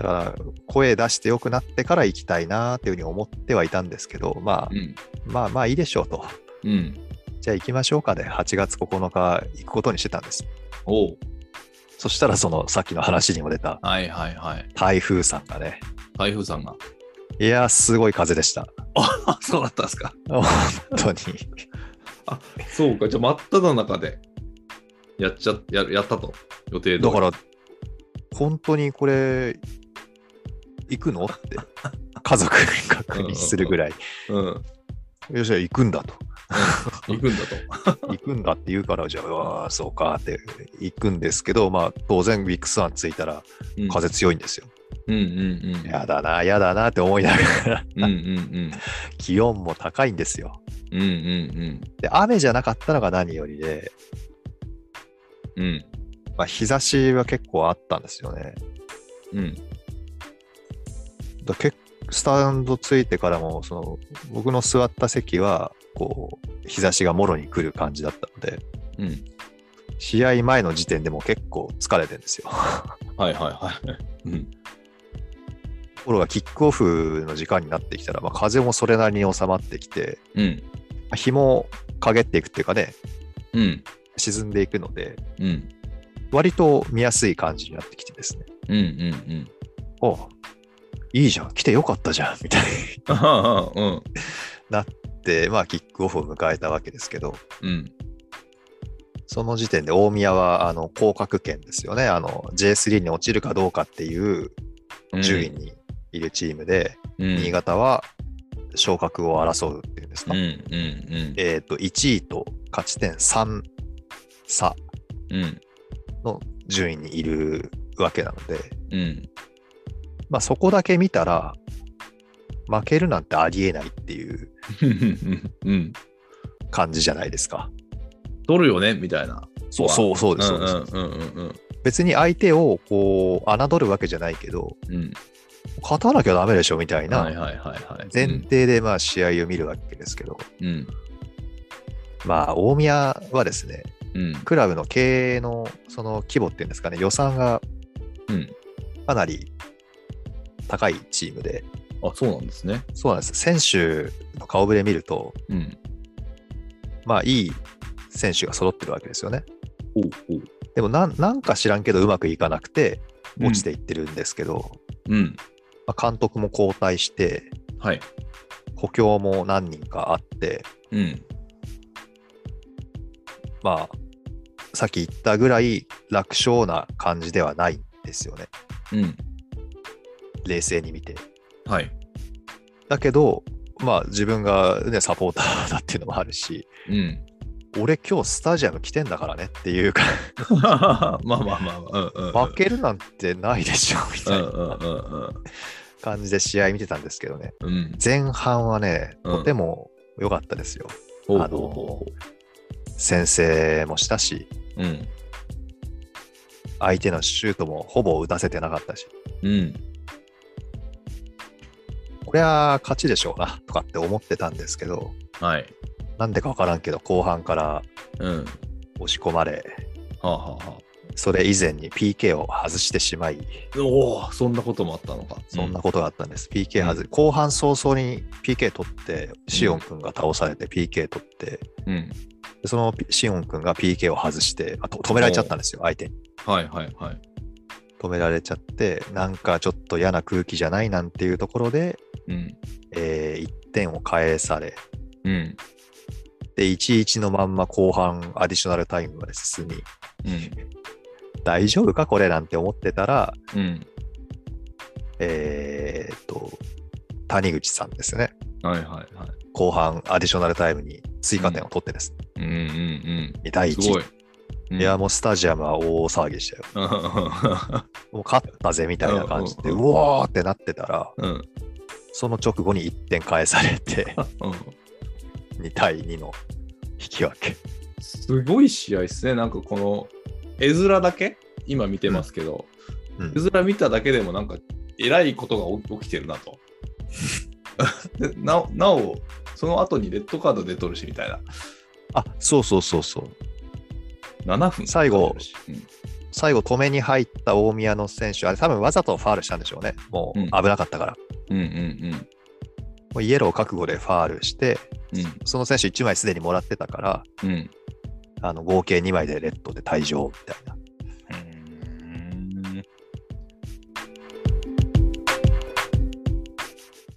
だから、声出してよくなってから行きたいなっていうふうに思ってはいたんですけど、まあ、うん。まあまあいいでしょうと。うん。じゃあ行きましょうかで、8月9日行くことにしてたんです。おう。そしたら、そのさっきの話にも出たはいはいはい。台風さんがね、台風さんが。いや、すごい風でした。あ、そうだったんですか。本当に。そうか。じゃあ真っ只中でやっちゃ、ややったと。予定だから、本当にこれ、行くの？って、家族に確認するぐらい、うん。よっしゃ、行くんだと。行くんだと。行くんだって言うから、じゃあ、うわーそうかって行くんですけど、まあ、当然、ウィックスワン着いたら、うん風強いんですよ。うんうんうん。やだな、やだなって思いながら、うんうんうん。気温も高いんですよ。うんうんで、雨じゃなかったのが何よりで、うん。うん。まあ、日差しは結構あったんですよね。うん。だけスタンドついてからも、その、僕の座った席は、こう、日差しがもろに来る感じだったので、うん。試合前の時点でもう結構疲れてるんですよ。はいはいはい。うん。ところがキックオフの時間になってきたら、まあ、風もそれなりに収まってきて、うん。まあ日も陰っていくっていうかね、うん。沈んでいくので、うん。割と見やすい感じになってきてですね。うんうんおいいじゃん、来てよかったじゃん、みたいにうん。ああ、うん。なって、まあ、キックオフを迎えたわけですけど、うん。その時点で大宮は、あの、降格圏ですよね。あの、J3 に落ちるかどうかっていう順位にいるチームで、うん、新潟は昇格を争うっていうんですか？うんうんうん。えっ、と、1位と勝ち点3差うん。の順位にいるわけなので、うん。まあそこだけ見たら、負けるなんてありえないっていううん。感じじゃないですか。取るよねみたいな。そうそうそうです。別に相手をこう、侮るわけじゃないけど、うん。うん。勝たなきゃダメでしょみたいな。前提でまあ試合を見るわけですけど、うん。まあ大宮はですね、うん。クラブの経営のその規模っていうんですかね、予算がうん。かなり高いチームで、あ、そうなんですね。そうなんです。選手の顔ぶれ見ると、うん。まあいい選手が揃ってるわけですよね。おうおう。でもなんなんか知らんけどうまくいかなくて落ちていってるんですけど、うん。まあ、監督も交代して、はい。補強も何人かあって、うん。まあ、さっき言ったぐらい楽勝な感じではないんですよね。うん。冷静に見て。はい。だけど、まあ自分がね、サポーターだっていうのもあるし、うん。俺今日スタジアム来てんだからねっていうか、まあまあまあまあ。うんうん。負けるなんてないでしょみたいなうん感じで試合見てたんですけどね。うん。うん。前半はね、うんとても良かったですよ。ほうあの先制もしたし、ううん。相手のシュートもほぼ打たせてなかったし、うん。これは勝ちでしょうなとかって思ってたんですけど、はい。なんでかわからんけど、後半からうん。押し込まれ、はあはあはそれ以前に PK を外してしまい、あ。おお、そんなこともあったのか。そんなことがあったんです。PK 外、後半早々に PK 取って、シオン君が倒されて PK 取って、うん。でそのシオン君が PK を外して、あと止められちゃったんですよ、相手に。はいはいはい。止められちゃって、なんかちょっと嫌な空気じゃないなんていうところで、うん。え1点を返され、うん。で、1-1のまんま後半アディショナルタイムまで進み、うん。大丈夫かこれなんて思ってたら、うん。えーっと、谷口さんですね。はいはいはい。後半アディショナルタイムに追加点を取ってですね、うんうん2対うん。すごい1。。いや、もうスタジアムは大騒ぎでしたよ。うん。もう勝ったぜみたいな感じで、うんうおーってなってたら、うん。その直後に1点返されて、2対2の引き分け。すごい試合ですね。なんかこの絵面だけ？今見てますけど、うん絵面見ただけでもなんかえらいことが起起きてるなと。でなお、なお、その後にレッドカード出とるしみたいな。あ、そうそうそうそう。7分最後うん最後止めに入った大宮の選手、あれ多分わざとファールしたんでしょうね。もううん危なかったから。うんうんもうイエロー覚悟でファールして、うん。その選手1枚すでにもらってたから、うん。うん。あの合計2枚でレッドで退場みたい